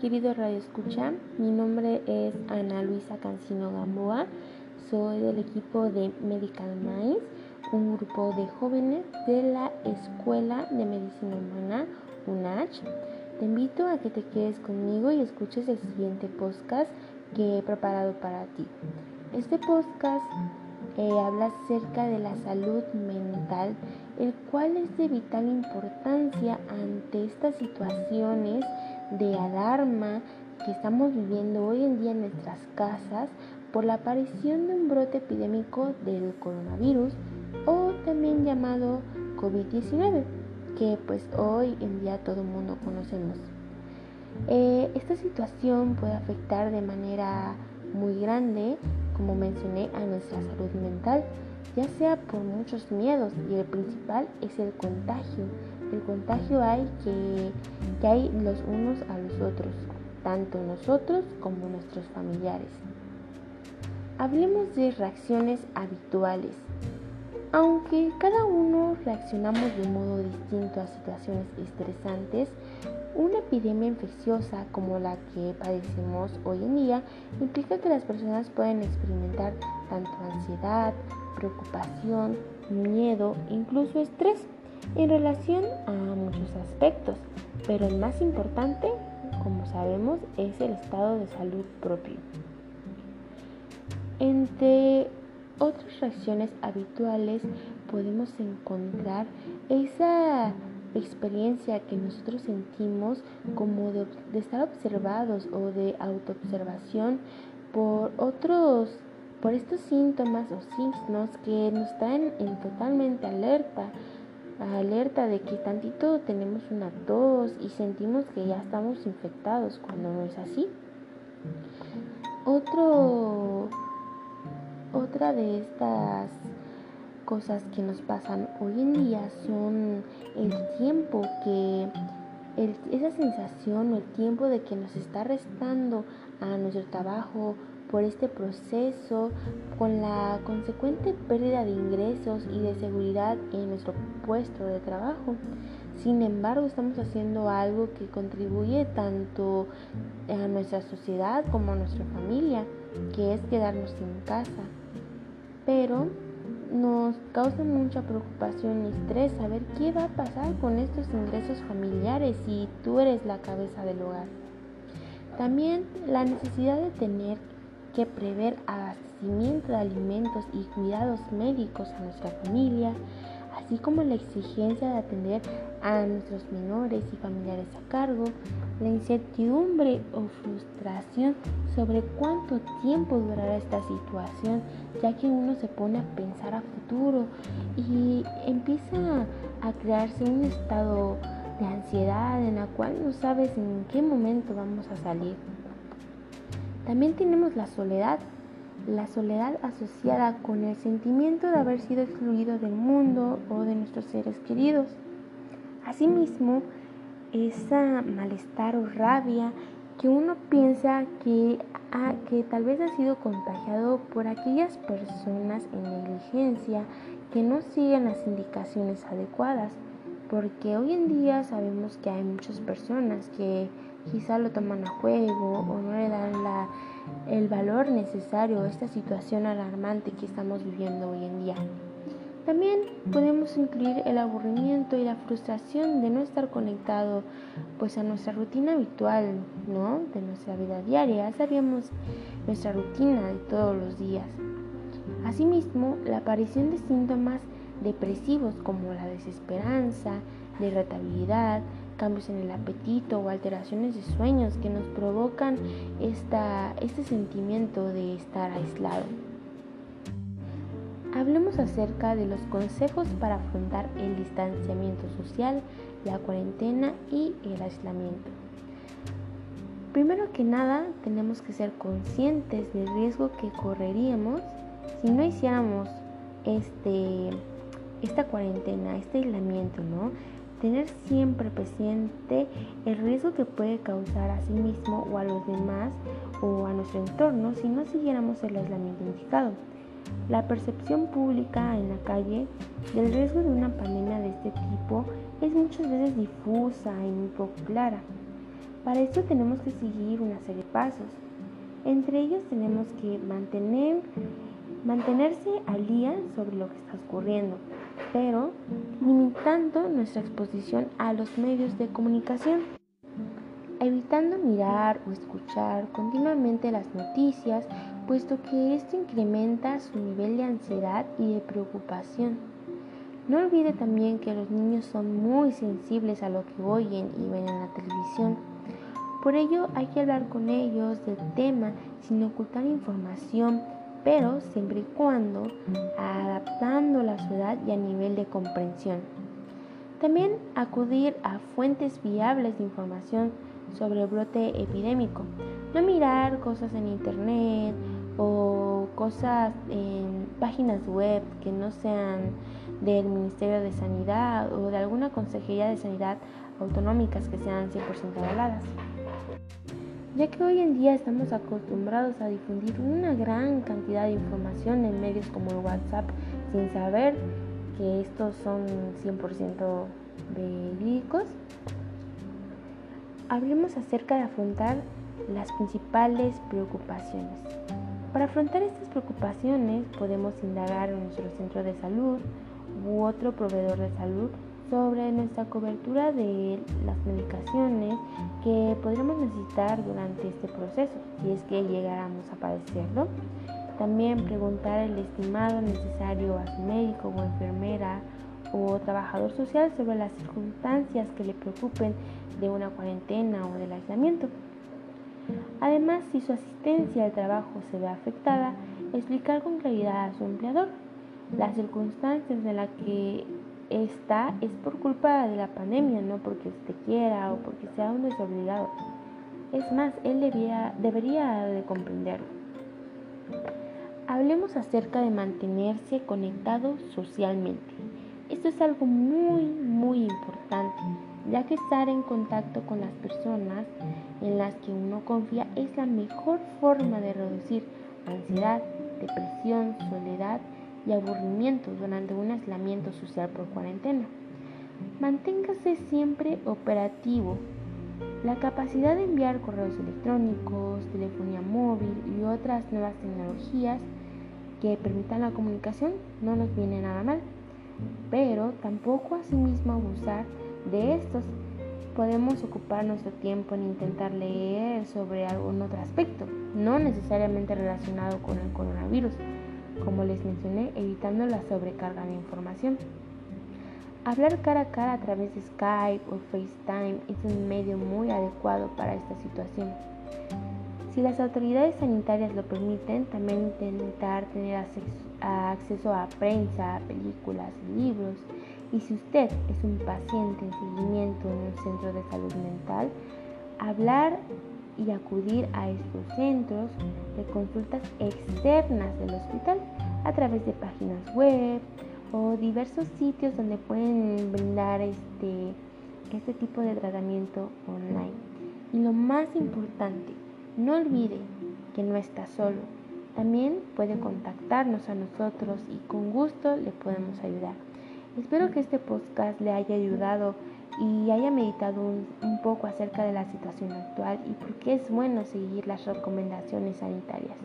querido Radio Escucha, mi nombre es Ana Luisa Cancino Gamboa, soy del equipo de Medical Minds, un grupo de jóvenes de la Escuela de Medicina Humana, UNACH. Te invito a que te quedes conmigo y escuches el siguiente podcast que he preparado para ti. Este podcast eh, habla acerca de la salud mental, el cual es de vital importancia ante estas situaciones de alarma que estamos viviendo hoy en día en nuestras casas por la aparición de un brote epidémico del coronavirus o también llamado COVID-19, que pues hoy en día todo el mundo conocemos. Eh, esta situación puede afectar de manera muy grande, como mencioné, a nuestra salud mental, ya sea por muchos miedos y el principal es el contagio. El contagio hay que, que hay los unos a los otros, tanto nosotros como nuestros familiares. Hablemos de reacciones habituales. Aunque cada uno reaccionamos de modo distinto a situaciones estresantes, una epidemia infecciosa como la que padecemos hoy en día implica que las personas pueden experimentar tanto ansiedad, preocupación, miedo, incluso estrés en relación a muchos aspectos, pero el más importante, como sabemos, es el estado de salud propio. Entre otras reacciones habituales podemos encontrar esa experiencia que nosotros sentimos como de, estar observados o de autoobservación por otros, por estos síntomas o signos que nos están en totalmente alerta, alerta de que tantito tenemos una tos y sentimos que ya estamos infectados cuando no es así. Otro, otra de estas cosas que nos pasan hoy en día son el tiempo que, esa sensación o el tiempo de que nos está restando a nuestro trabajo por este proceso, con la consecuente pérdida de ingresos y de seguridad en nuestro puesto de trabajo. Sin embargo, estamos haciendo algo que contribuye tanto a nuestra sociedad como a nuestra familia, que es quedarnos en casa. Pero nos causa mucha preocupación y estrés saber qué va a pasar con estos ingresos familiares si tú eres la cabeza del hogar. También la necesidad de tener que prever abastecimiento de alimentos y cuidados médicos a nuestra familia, así como la exigencia de atender a nuestros menores y familiares a cargo, la incertidumbre o frustración sobre cuánto tiempo durará esta situación, ya que uno se pone a pensar a futuro y empieza a crearse un estado de ansiedad en la cual no sabes en qué momento vamos a salir. También tenemos la soledad, la soledad asociada con el sentimiento de haber sido excluido del mundo o de nuestros seres queridos. Asimismo, esa malestar o rabia que uno piensa que, que tal vez ha sido contagiado por aquellas personas en negligencia que no siguen las indicaciones adecuadas, porque hoy en día sabemos que hay muchas personas que quizá lo toman a juego o no le dan la, el valor necesario a esta situación alarmante que estamos viviendo hoy en día. También podemos incluir el aburrimiento y la frustración de no estar conectado pues a nuestra rutina habitual, ¿no? De nuestra vida diaria. Sabíamos nuestra rutina de todos los días. Asimismo, la aparición de síntomas depresivos como la desesperanza, la irritabilidad, cambios en el apetito o alteraciones de sueños que nos provocan esta, este sentimiento de estar aislado. Hablemos acerca de los consejos para afrontar el distanciamiento social, la cuarentena y el aislamiento. Primero que nada, tenemos que ser conscientes del riesgo que correríamos si no hiciéramos este, esta cuarentena, este aislamiento, ¿no? Tener siempre presente el riesgo que puede causar a sí mismo o a los demás o a nuestro entorno si no siguiéramos el aislamiento indicado. La percepción pública en la calle del riesgo de una pandemia de este tipo es muchas veces difusa y muy poco clara. Para eso tenemos que seguir una serie de pasos. Entre ellos tenemos que mantener, mantenerse al día sobre lo que está ocurriendo, pero limitando nuestra exposición a los medios de comunicación, evitando mirar o escuchar continuamente las noticias, puesto que esto incrementa su nivel de ansiedad y de preocupación. No olvide también que los niños son muy sensibles a lo que oyen y ven en la televisión. Por ello hay que hablar con ellos del tema sin ocultar información pero siempre y cuando adaptando a su edad y a nivel de comprensión. También acudir a fuentes viables de información sobre el brote epidémico. No mirar cosas en internet o cosas en páginas web que no sean del Ministerio de Sanidad o de alguna Consejería de Sanidad autonómicas que sean 100% avaladas ya que hoy en día estamos acostumbrados a difundir una gran cantidad de información en medios como el WhatsApp sin saber que estos son 100% verídicos. Hablemos acerca de afrontar las principales preocupaciones. Para afrontar estas preocupaciones podemos indagar en nuestro centro de salud u otro proveedor de salud sobre nuestra cobertura de las medicaciones que podríamos necesitar durante este proceso, si es que llegáramos a padecerlo. También preguntar el estimado necesario a su médico o enfermera o trabajador social sobre las circunstancias que le preocupen de una cuarentena o del aislamiento. Además, si su asistencia al trabajo se ve afectada, explicar con claridad a su empleador las circunstancias en las que esta es por culpa de la pandemia, no porque usted quiera o porque sea un desobligado. Es más, él debía, debería de comprenderlo. Hablemos acerca de mantenerse conectado socialmente. Esto es algo muy, muy importante, ya que estar en contacto con las personas en las que uno confía es la mejor forma de reducir ansiedad, depresión, soledad y aburrimiento durante un aislamiento social por cuarentena. Manténgase siempre operativo. La capacidad de enviar correos electrónicos, telefonía móvil y otras nuevas tecnologías que permitan la comunicación no nos viene nada mal, pero tampoco asimismo abusar de estos. Podemos ocupar nuestro tiempo en intentar leer sobre algún otro aspecto, no necesariamente relacionado con el coronavirus como les mencioné, evitando la sobrecarga de información. Hablar cara a cara a través de Skype o FaceTime es un medio muy adecuado para esta situación. Si las autoridades sanitarias lo permiten, también intentar tener acceso a prensa, películas, libros. Y si usted es un paciente en seguimiento en un centro de salud mental, hablar y acudir a estos centros de consultas externas del hospital a través de páginas web o diversos sitios donde pueden brindar este, este tipo de tratamiento online. Y lo más importante, no olvide que no está solo. También puede contactarnos a nosotros y con gusto le podemos ayudar. Espero que este podcast le haya ayudado y haya meditado un, un, poco acerca de la situación actual y por qué es bueno seguir las recomendaciones sanitarias.